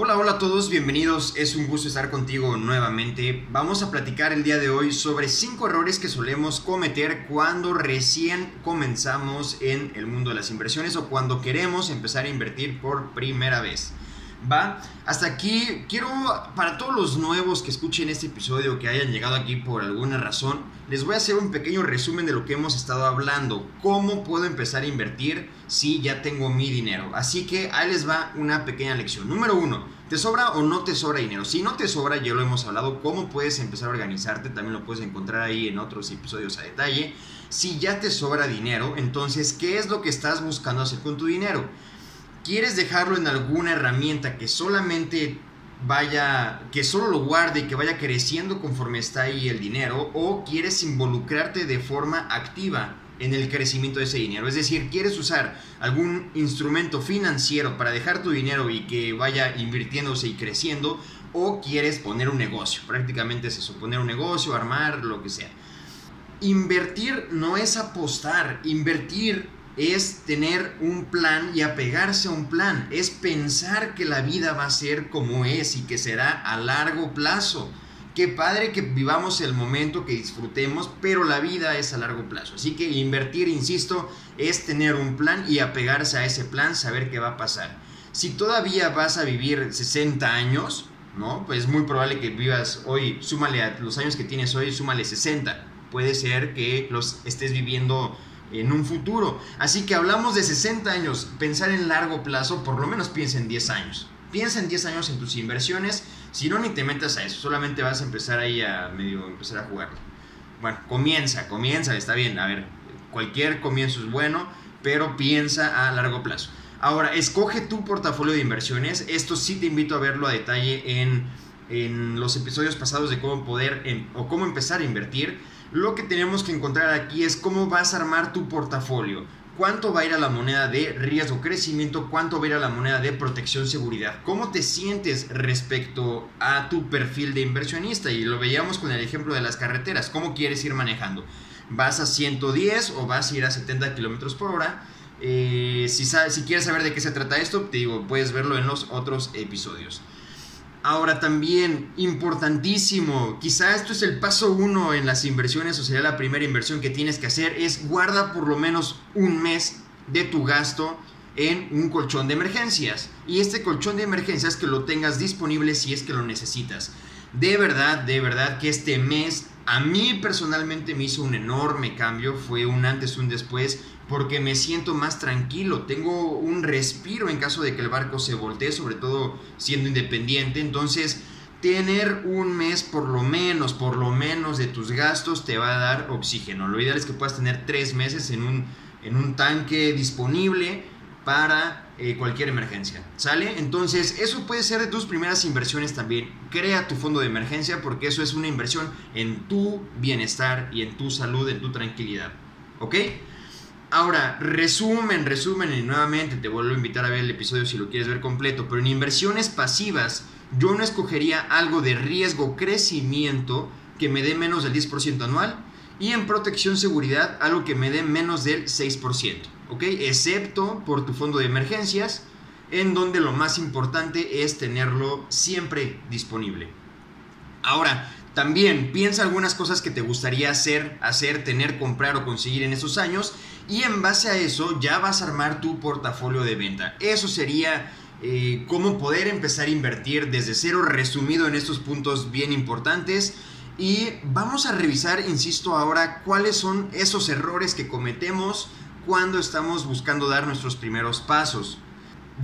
Hola, hola a todos, bienvenidos. Es un gusto estar contigo nuevamente. Vamos a platicar el día de hoy sobre 5 errores que solemos cometer cuando recién comenzamos en el mundo de las inversiones o cuando queremos empezar a invertir por primera vez. Va, hasta aquí quiero, para todos los nuevos que escuchen este episodio, que hayan llegado aquí por alguna razón, les voy a hacer un pequeño resumen de lo que hemos estado hablando. ¿Cómo puedo empezar a invertir si ya tengo mi dinero? Así que ahí les va una pequeña lección. Número uno, ¿te sobra o no te sobra dinero? Si no te sobra, ya lo hemos hablado, ¿cómo puedes empezar a organizarte? También lo puedes encontrar ahí en otros episodios a detalle. Si ya te sobra dinero, entonces, ¿qué es lo que estás buscando hacer con tu dinero? Quieres dejarlo en alguna herramienta que solamente vaya, que solo lo guarde y que vaya creciendo conforme está ahí el dinero, o quieres involucrarte de forma activa en el crecimiento de ese dinero. Es decir, quieres usar algún instrumento financiero para dejar tu dinero y que vaya invirtiéndose y creciendo, o quieres poner un negocio. Prácticamente es eso, poner un negocio, armar, lo que sea. Invertir no es apostar, invertir es tener un plan y apegarse a un plan, es pensar que la vida va a ser como es y que será a largo plazo. Qué padre que vivamos el momento, que disfrutemos, pero la vida es a largo plazo. Así que invertir, insisto, es tener un plan y apegarse a ese plan, saber qué va a pasar. Si todavía vas a vivir 60 años, ¿no? Pues es muy probable que vivas hoy, súmale a los años que tienes hoy, súmale 60. Puede ser que los estés viviendo en un futuro. Así que hablamos de 60 años, pensar en largo plazo, por lo menos piensa en 10 años. Piensa en 10 años en tus inversiones, si no ni te metas a eso, solamente vas a empezar ahí a medio empezar a jugar. Bueno, comienza, comienza, está bien, a ver, cualquier comienzo es bueno, pero piensa a largo plazo. Ahora, escoge tu portafolio de inversiones, esto sí te invito a verlo a detalle en, en los episodios pasados de cómo poder o cómo empezar a invertir lo que tenemos que encontrar aquí es cómo vas a armar tu portafolio. ¿Cuánto va a ir a la moneda de riesgo crecimiento? ¿Cuánto va a ir a la moneda de protección seguridad? ¿Cómo te sientes respecto a tu perfil de inversionista? Y lo veíamos con el ejemplo de las carreteras. ¿Cómo quieres ir manejando? ¿Vas a 110 o vas a ir a 70 kilómetros por hora? Eh, si, si quieres saber de qué se trata esto, te digo, puedes verlo en los otros episodios. Ahora también, importantísimo, quizá esto es el paso uno en las inversiones o sería la primera inversión que tienes que hacer, es guarda por lo menos un mes de tu gasto en un colchón de emergencias. Y este colchón de emergencias que lo tengas disponible si es que lo necesitas. De verdad, de verdad que este mes a mí personalmente me hizo un enorme cambio, fue un antes, un después, porque me siento más tranquilo, tengo un respiro en caso de que el barco se voltee, sobre todo siendo independiente, entonces tener un mes por lo menos, por lo menos de tus gastos te va a dar oxígeno. Lo ideal es que puedas tener tres meses en un, en un tanque disponible para eh, cualquier emergencia. ¿Sale? Entonces, eso puede ser de tus primeras inversiones también. Crea tu fondo de emergencia porque eso es una inversión en tu bienestar y en tu salud, en tu tranquilidad. ¿Ok? Ahora, resumen, resumen y nuevamente te vuelvo a invitar a ver el episodio si lo quieres ver completo, pero en inversiones pasivas yo no escogería algo de riesgo crecimiento que me dé menos del 10% anual y en protección seguridad algo que me dé menos del 6%. ¿Ok? Excepto por tu fondo de emergencias, en donde lo más importante es tenerlo siempre disponible. Ahora, también piensa algunas cosas que te gustaría hacer, hacer, tener, comprar o conseguir en esos años y en base a eso ya vas a armar tu portafolio de venta. Eso sería eh, cómo poder empezar a invertir desde cero resumido en estos puntos bien importantes. Y vamos a revisar, insisto ahora, cuáles son esos errores que cometemos cuando estamos buscando dar nuestros primeros pasos.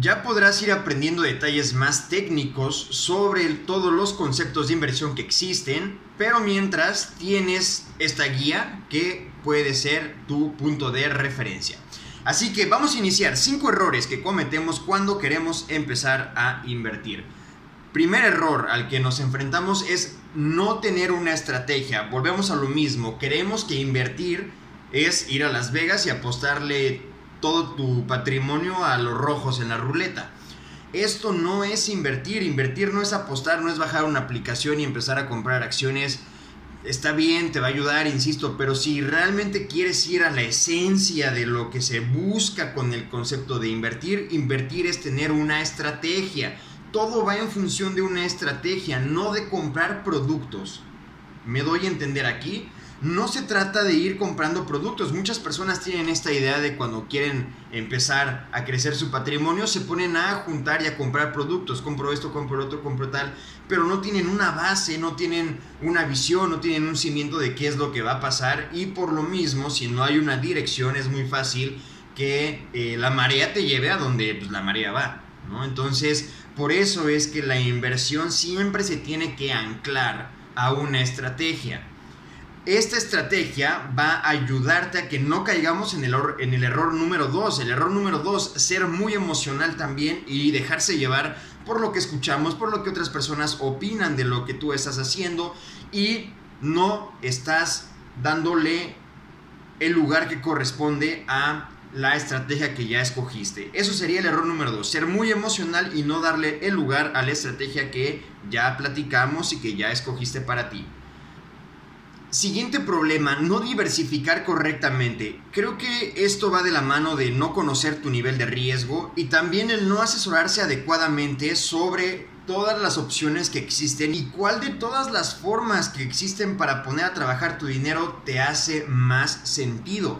Ya podrás ir aprendiendo detalles más técnicos sobre todos los conceptos de inversión que existen, pero mientras tienes esta guía que puede ser tu punto de referencia. Así que vamos a iniciar 5 errores que cometemos cuando queremos empezar a invertir. Primer error al que nos enfrentamos es no tener una estrategia. Volvemos a lo mismo, queremos que invertir es ir a Las Vegas y apostarle todo tu patrimonio a los rojos en la ruleta. Esto no es invertir, invertir no es apostar, no es bajar una aplicación y empezar a comprar acciones. Está bien, te va a ayudar, insisto, pero si realmente quieres ir a la esencia de lo que se busca con el concepto de invertir, invertir es tener una estrategia. todo va en función de una estrategia, no de comprar productos. ¿Me doy a entender aquí? No se trata de ir comprando productos. Muchas personas tienen esta idea de cuando quieren empezar a crecer su patrimonio, se ponen a juntar y a comprar productos. Compro esto, compro otro, compro tal. Pero no tienen una base, no tienen una visión, no tienen un cimiento de qué es lo que va a pasar. Y por lo mismo, si no hay una dirección, es muy fácil que eh, la marea te lleve a donde pues, la marea va. ¿no? Entonces, por eso es que la inversión siempre se tiene que anclar a una estrategia. Esta estrategia va a ayudarte a que no caigamos en el, en el error número 2. El error número 2, ser muy emocional también y dejarse llevar por lo que escuchamos, por lo que otras personas opinan de lo que tú estás haciendo y no estás dándole el lugar que corresponde a la estrategia que ya escogiste. Eso sería el error número 2, ser muy emocional y no darle el lugar a la estrategia que ya platicamos y que ya escogiste para ti. Siguiente problema, no diversificar correctamente. Creo que esto va de la mano de no conocer tu nivel de riesgo y también el no asesorarse adecuadamente sobre todas las opciones que existen y cuál de todas las formas que existen para poner a trabajar tu dinero te hace más sentido.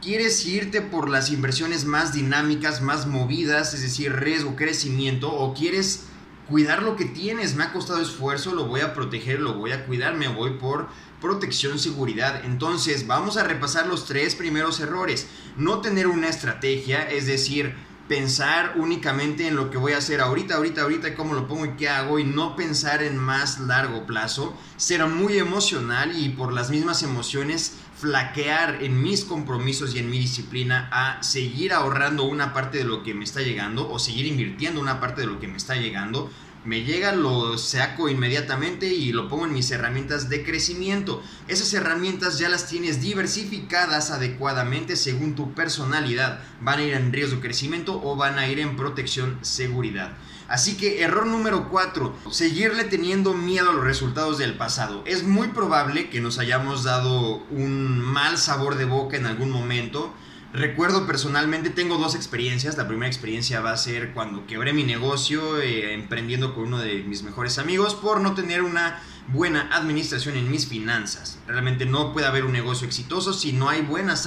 ¿Quieres irte por las inversiones más dinámicas, más movidas, es decir, riesgo, crecimiento, o quieres cuidar lo que tienes? Me ha costado esfuerzo, lo voy a proteger, lo voy a cuidar, me voy por protección, seguridad. Entonces, vamos a repasar los tres primeros errores. No tener una estrategia, es decir, pensar únicamente en lo que voy a hacer ahorita, ahorita, ahorita, cómo lo pongo y qué hago, y no pensar en más largo plazo. Ser muy emocional y por las mismas emociones flaquear en mis compromisos y en mi disciplina a seguir ahorrando una parte de lo que me está llegando o seguir invirtiendo una parte de lo que me está llegando me llega, lo saco inmediatamente y lo pongo en mis herramientas de crecimiento. Esas herramientas ya las tienes diversificadas adecuadamente según tu personalidad. Van a ir en riesgo de crecimiento o van a ir en protección seguridad. Así que error número 4, seguirle teniendo miedo a los resultados del pasado. Es muy probable que nos hayamos dado un mal sabor de boca en algún momento Recuerdo personalmente, tengo dos experiencias. La primera experiencia va a ser cuando quebré mi negocio eh, emprendiendo con uno de mis mejores amigos por no tener una buena administración en mis finanzas. Realmente no puede haber un negocio exitoso si no hay buenas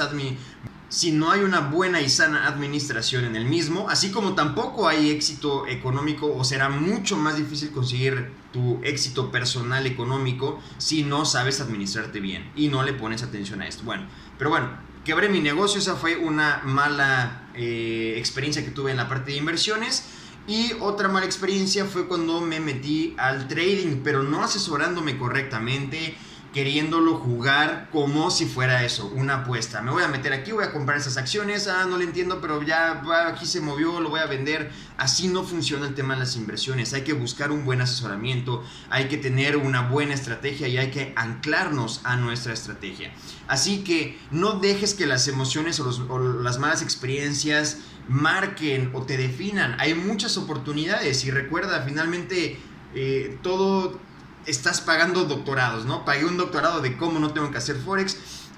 si no hay una buena y sana administración en el mismo, así como tampoco hay éxito económico o será mucho más difícil conseguir tu éxito personal económico si no sabes administrarte bien y no le pones atención a esto. Bueno, pero bueno, quebré mi negocio, esa fue una mala eh, experiencia que tuve en la parte de inversiones. Y otra mala experiencia fue cuando me metí al trading, pero no asesorándome correctamente queriéndolo jugar como si fuera eso, una apuesta. Me voy a meter aquí, voy a comprar esas acciones, ah, no le entiendo, pero ya aquí se movió, lo voy a vender. Así no funciona el tema de las inversiones. Hay que buscar un buen asesoramiento, hay que tener una buena estrategia y hay que anclarnos a nuestra estrategia. Así que no dejes que las emociones o, las malas experiencias marquen o te definan. Hay muchas oportunidades y recuerda, finalmente eh, todo estás pagando doctorados, ¿no? Pagué un doctorado de cómo no tengo que hacer forex,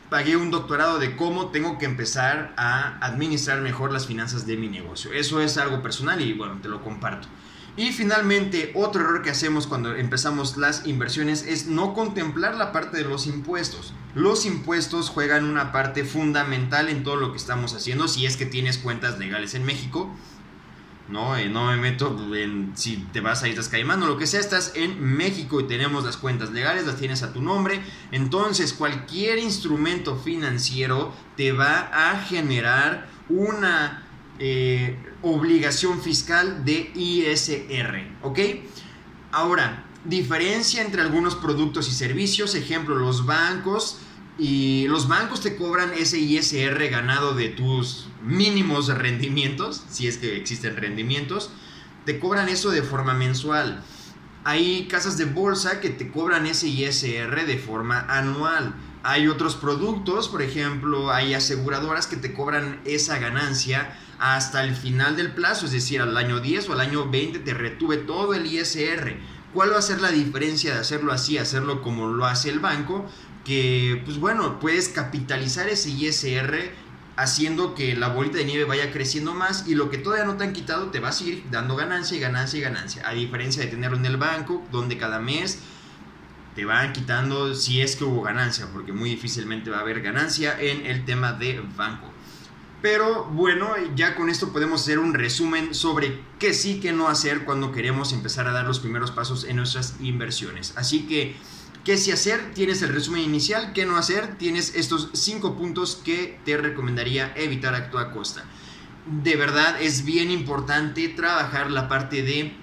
pagué un doctorado de cómo tengo que empezar a administrar mejor las finanzas de mi negocio. Eso es algo personal y bueno, te lo comparto. Y finalmente, otro error que hacemos cuando empezamos las inversiones es no contemplar la parte de los impuestos. Los impuestos juegan una parte fundamental en todo lo que estamos haciendo si es que tienes cuentas legales en México. ¿No? Eh, no me meto en si te vas a Islas Caimán o lo que sea, estás en México y tenemos las cuentas legales, las tienes a tu nombre. Entonces, cualquier instrumento financiero te va a generar una eh, obligación fiscal de ISR. Ahora, diferencia entre algunos productos y servicios, ejemplo, los bancos y los bancos te cobran ese ISR ganado de tus mínimos rendimientos, si es que existen rendimientos, te cobran eso de forma mensual. Hay casas de bolsa que te cobran ese ISR de forma anual. Hay otros productos, por ejemplo, hay aseguradoras que te cobran esa ganancia hasta el final del plazo, es decir, al año 10 o al año 20 te retuve todo el ISR. ¿Cuál va a ser la diferencia de hacerlo así, hacerlo como lo hace el banco? Que, pues bueno, puedes capitalizar ese ISR haciendo que la bolita de nieve vaya creciendo más y lo que todavía no te han quitado te va a seguir dando ganancia y ganancia y ganancia. A diferencia de tenerlo en el banco, donde cada mes te van quitando si es que hubo ganancia, porque muy difícilmente va a haber ganancia en el tema de banco. Pero bueno, ya con esto podemos hacer un resumen sobre qué sí, qué no hacer cuando queremos empezar a dar los primeros pasos en nuestras inversiones. Así que, ¿qué sí hacer? Tienes el resumen inicial, ¿qué no hacer? Tienes estos cinco puntos que te recomendaría evitar a toda costa. De verdad es bien importante trabajar la parte de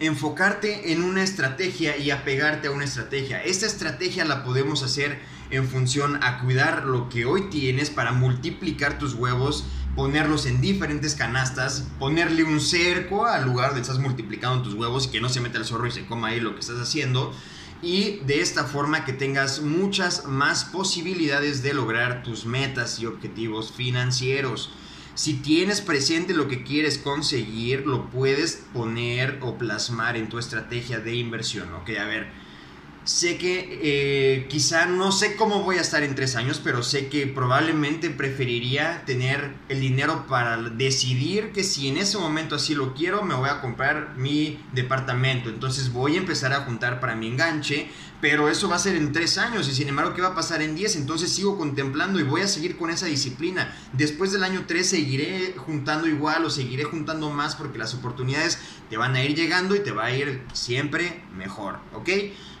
enfocarte en una estrategia y apegarte a una estrategia. Esta estrategia la podemos hacer en función a cuidar lo que hoy tienes para multiplicar tus huevos, ponerlos en diferentes canastas, ponerle un cerco al lugar donde estás multiplicando tus huevos y que no se meta el zorro y se coma ahí lo que estás haciendo. Y de esta forma que tengas muchas más posibilidades de lograr tus metas y objetivos financieros. Si tienes presente lo que quieres conseguir, lo puedes poner o plasmar en tu estrategia de inversión. Ok, a ver, sé que eh, quizá no sé cómo voy a estar en tres años, pero sé que probablemente preferiría tener el dinero para decidir que si en ese momento así lo quiero, me voy a comprar mi departamento. Entonces voy a empezar a juntar para mi enganche, pero eso va a ser en tres años y sin embargo, ¿qué va a pasar en diez? Entonces sigo contemplando y voy a seguir con esa disciplina. Después del año tres seguiré juntando igual o seguiré juntando más porque las oportunidades te van a ir llegando y te va a ir siempre mejor, ¿ok?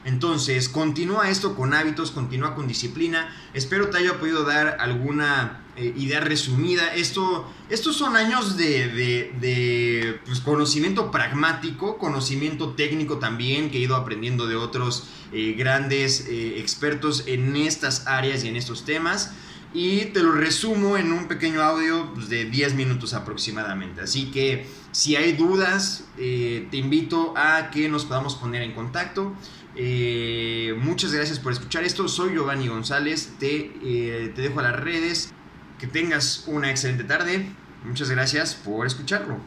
Entonces, continúa esto con hábitos, continúa con disciplina. Espero te haya podido dar alguna eh, idea resumida. Esto, estos son años de, pues, conocimiento pragmático, conocimiento técnico también, que he ido aprendiendo de otros eh, grandes eh, expertos en estas áreas y en estos temas. Y te lo resumo en un pequeño audio pues, de 10 minutos aproximadamente. Así que si hay dudas, te invito a que nos podamos poner en contacto. Muchas gracias por escuchar esto. Soy Giovanni González. Te, te dejo a las redes. Que tengas una excelente tarde. Muchas gracias por escucharlo.